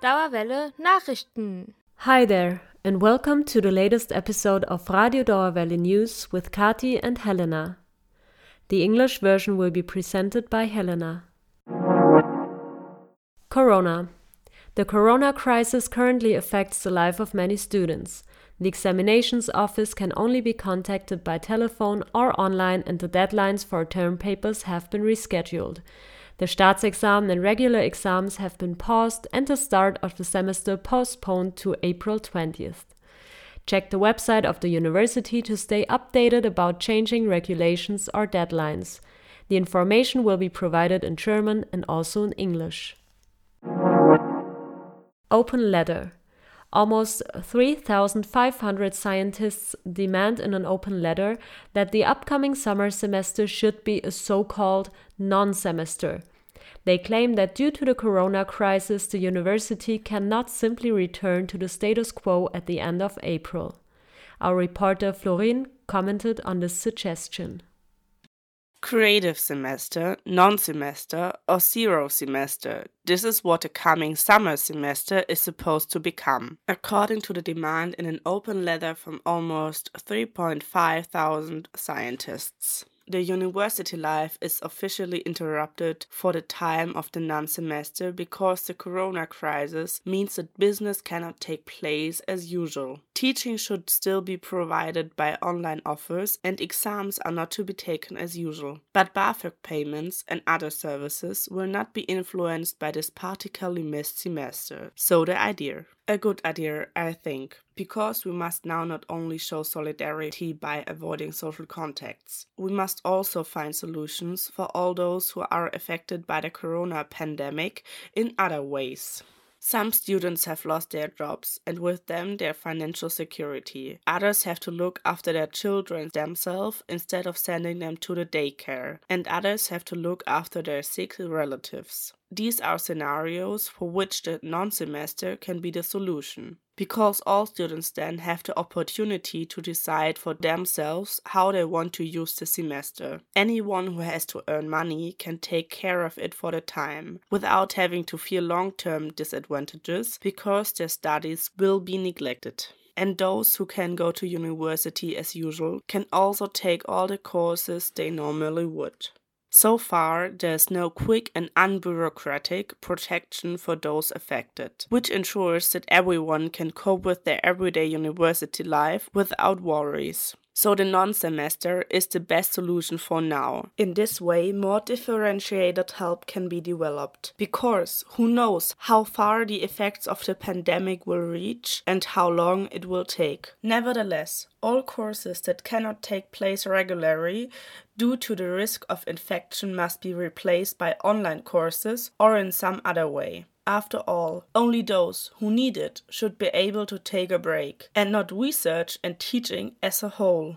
Dauerwelle Nachrichten. Hi there, and welcome to the latest episode of Radio Dauerwelle News with Kati and Helena. The English version will be presented by Helena. Corona. The corona crisis currently affects the life of many students. The examinations office can only be contacted by telephone or online, and the deadlines for term papers have been rescheduled. The Staatsexamen and regular exams have been paused, and the start of the semester postponed to April 20th. Check the website of the university to stay updated about changing regulations or deadlines. The information will be provided in German and also in English. Open letter. Almost 3,500 scientists demand in an open letter that the upcoming summer semester should be a so called non semester. They claim that due to the corona crisis, the university cannot simply return to the status quo at the end of April. Our reporter Florin commented on this suggestion creative semester, non-semester, or zero semester. This is what the coming summer semester is supposed to become, according to the demand in an open letter from almost 3.5 thousand scientists the university life is officially interrupted for the time of the non semester because the corona crisis means that business cannot take place as usual. Teaching should still be provided by online offers, and exams are not to be taken as usual. But BAföG payments and other services will not be influenced by this particularly missed semester. So the idea a good idea, I think, because we must now not only show solidarity by avoiding social contacts, we must also find solutions for all those who are affected by the corona pandemic in other ways. Some students have lost their jobs and with them their financial security. Others have to look after their children themselves instead of sending them to the daycare, and others have to look after their sick relatives. These are scenarios for which the non semester can be the solution, because all students then have the opportunity to decide for themselves how they want to use the semester. Anyone who has to earn money can take care of it for the time, without having to feel long term disadvantages because their studies will be neglected and those who can go to university as usual can also take all the courses they normally would. So far, there's no quick and unbureaucratic protection for those affected, which ensures that everyone can cope with their everyday university life without worries. So the non-semester is the best solution for now. In this way, more differentiated help can be developed. Because who knows how far the effects of the pandemic will reach and how long it will take. Nevertheless, all courses that cannot take place regularly due to the risk of infection must be replaced by online courses or in some other way. After all, only those who need it should be able to take a break, and not research and teaching as a whole.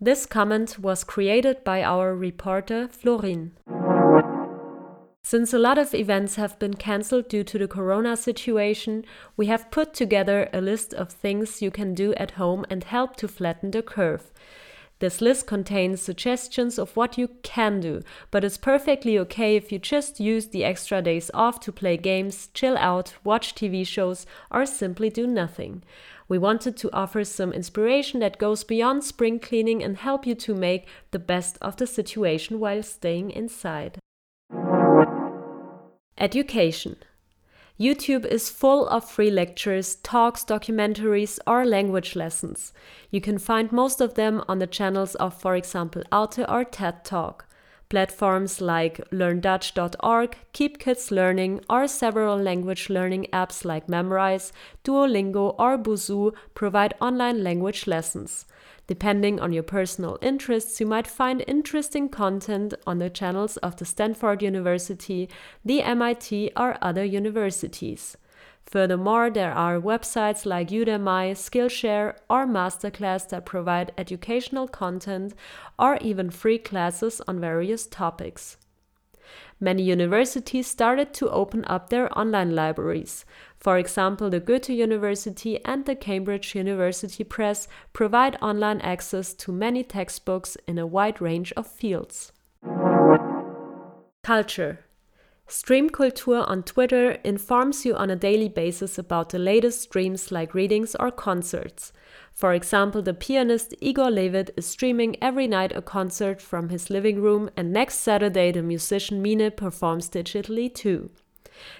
This comment was created by our reporter Florin. Since a lot of events have been cancelled due to the corona situation, we have put together a list of things you can do at home and help to flatten the curve. This list contains suggestions of what you can do, but it's perfectly okay if you just use the extra days off to play games, chill out, watch TV shows, or simply do nothing. We wanted to offer some inspiration that goes beyond spring cleaning and help you to make the best of the situation while staying inside. Education YouTube is full of free lectures, talks, documentaries, or language lessons. You can find most of them on the channels of, for example, Arte or TED Talk. Platforms like LearnDutch.org, Keep Kids Learning, or several language learning apps like Memrise, Duolingo, or Busuu provide online language lessons. Depending on your personal interests, you might find interesting content on the channels of the Stanford University, the MIT, or other universities. Furthermore, there are websites like Udemy, Skillshare, or Masterclass that provide educational content or even free classes on various topics. Many universities started to open up their online libraries. For example, the Goethe University and the Cambridge University Press provide online access to many textbooks in a wide range of fields. Culture Streamkultur on Twitter informs you on a daily basis about the latest streams like readings or concerts. For example, the pianist Igor Levit is streaming every night a concert from his living room, and next Saturday, the musician Mine performs digitally too.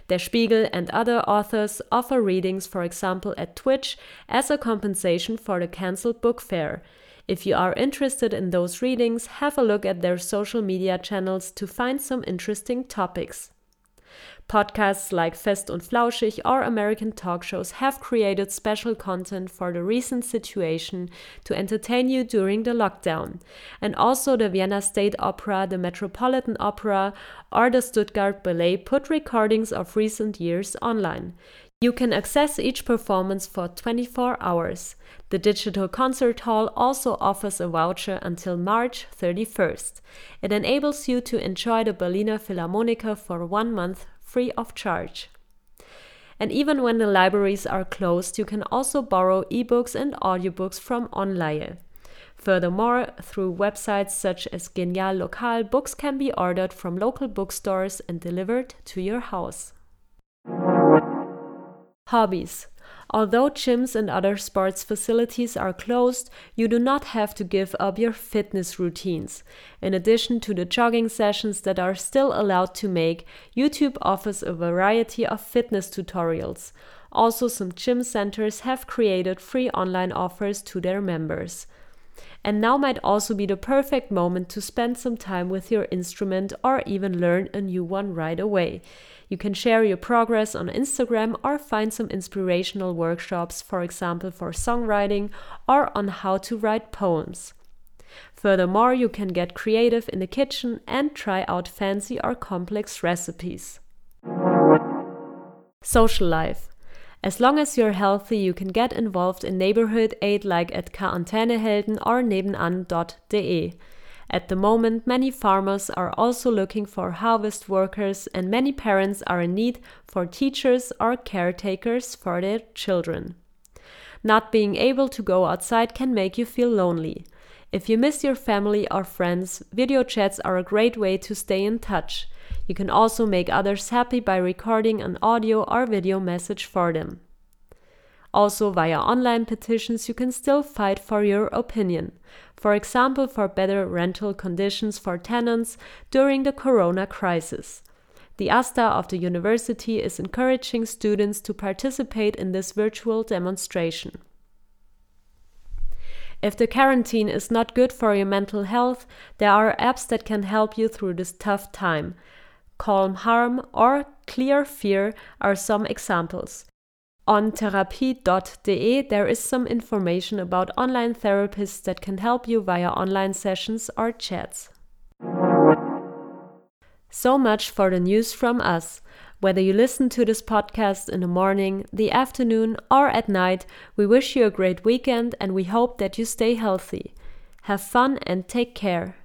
Der Spiegel and other authors offer readings, for example, at Twitch, as a compensation for the cancelled book fair. If you are interested in those readings, have a look at their social media channels to find some interesting topics. Podcasts like Fest und Flauschig or American talk shows have created special content for the recent situation to entertain you during the lockdown. And also the Vienna State Opera, the Metropolitan Opera, or the Stuttgart Ballet put recordings of recent years online. You can access each performance for 24 hours. The Digital Concert Hall also offers a voucher until March 31st. It enables you to enjoy the Berliner Philharmoniker for one month free of charge. And even when the libraries are closed, you can also borrow ebooks and audiobooks from Onleihe. Furthermore, through websites such as Genial Lokal, books can be ordered from local bookstores and delivered to your house. Hobbies. Although gyms and other sports facilities are closed, you do not have to give up your fitness routines. In addition to the jogging sessions that are still allowed to make, YouTube offers a variety of fitness tutorials. Also, some gym centers have created free online offers to their members. And now might also be the perfect moment to spend some time with your instrument or even learn a new one right away. You can share your progress on Instagram or find some inspirational workshops, for example, for songwriting or on how to write poems. Furthermore, you can get creative in the kitchen and try out fancy or complex recipes. Social life. As long as you're healthy, you can get involved in neighborhood aid like at Quarantänehelden or nebenan.de. At the moment, many farmers are also looking for harvest workers, and many parents are in need for teachers or caretakers for their children. Not being able to go outside can make you feel lonely. If you miss your family or friends, video chats are a great way to stay in touch. You can also make others happy by recording an audio or video message for them. Also, via online petitions, you can still fight for your opinion. For example, for better rental conditions for tenants during the corona crisis. The AStA of the university is encouraging students to participate in this virtual demonstration. If the quarantine is not good for your mental health, there are apps that can help you through this tough time. Calm Harm or Clear Fear are some examples. On therapie.de, there is some information about online therapists that can help you via online sessions or chats. So much for the news from us. Whether you listen to this podcast in the morning, the afternoon, or at night, we wish you a great weekend and we hope that you stay healthy. Have fun and take care.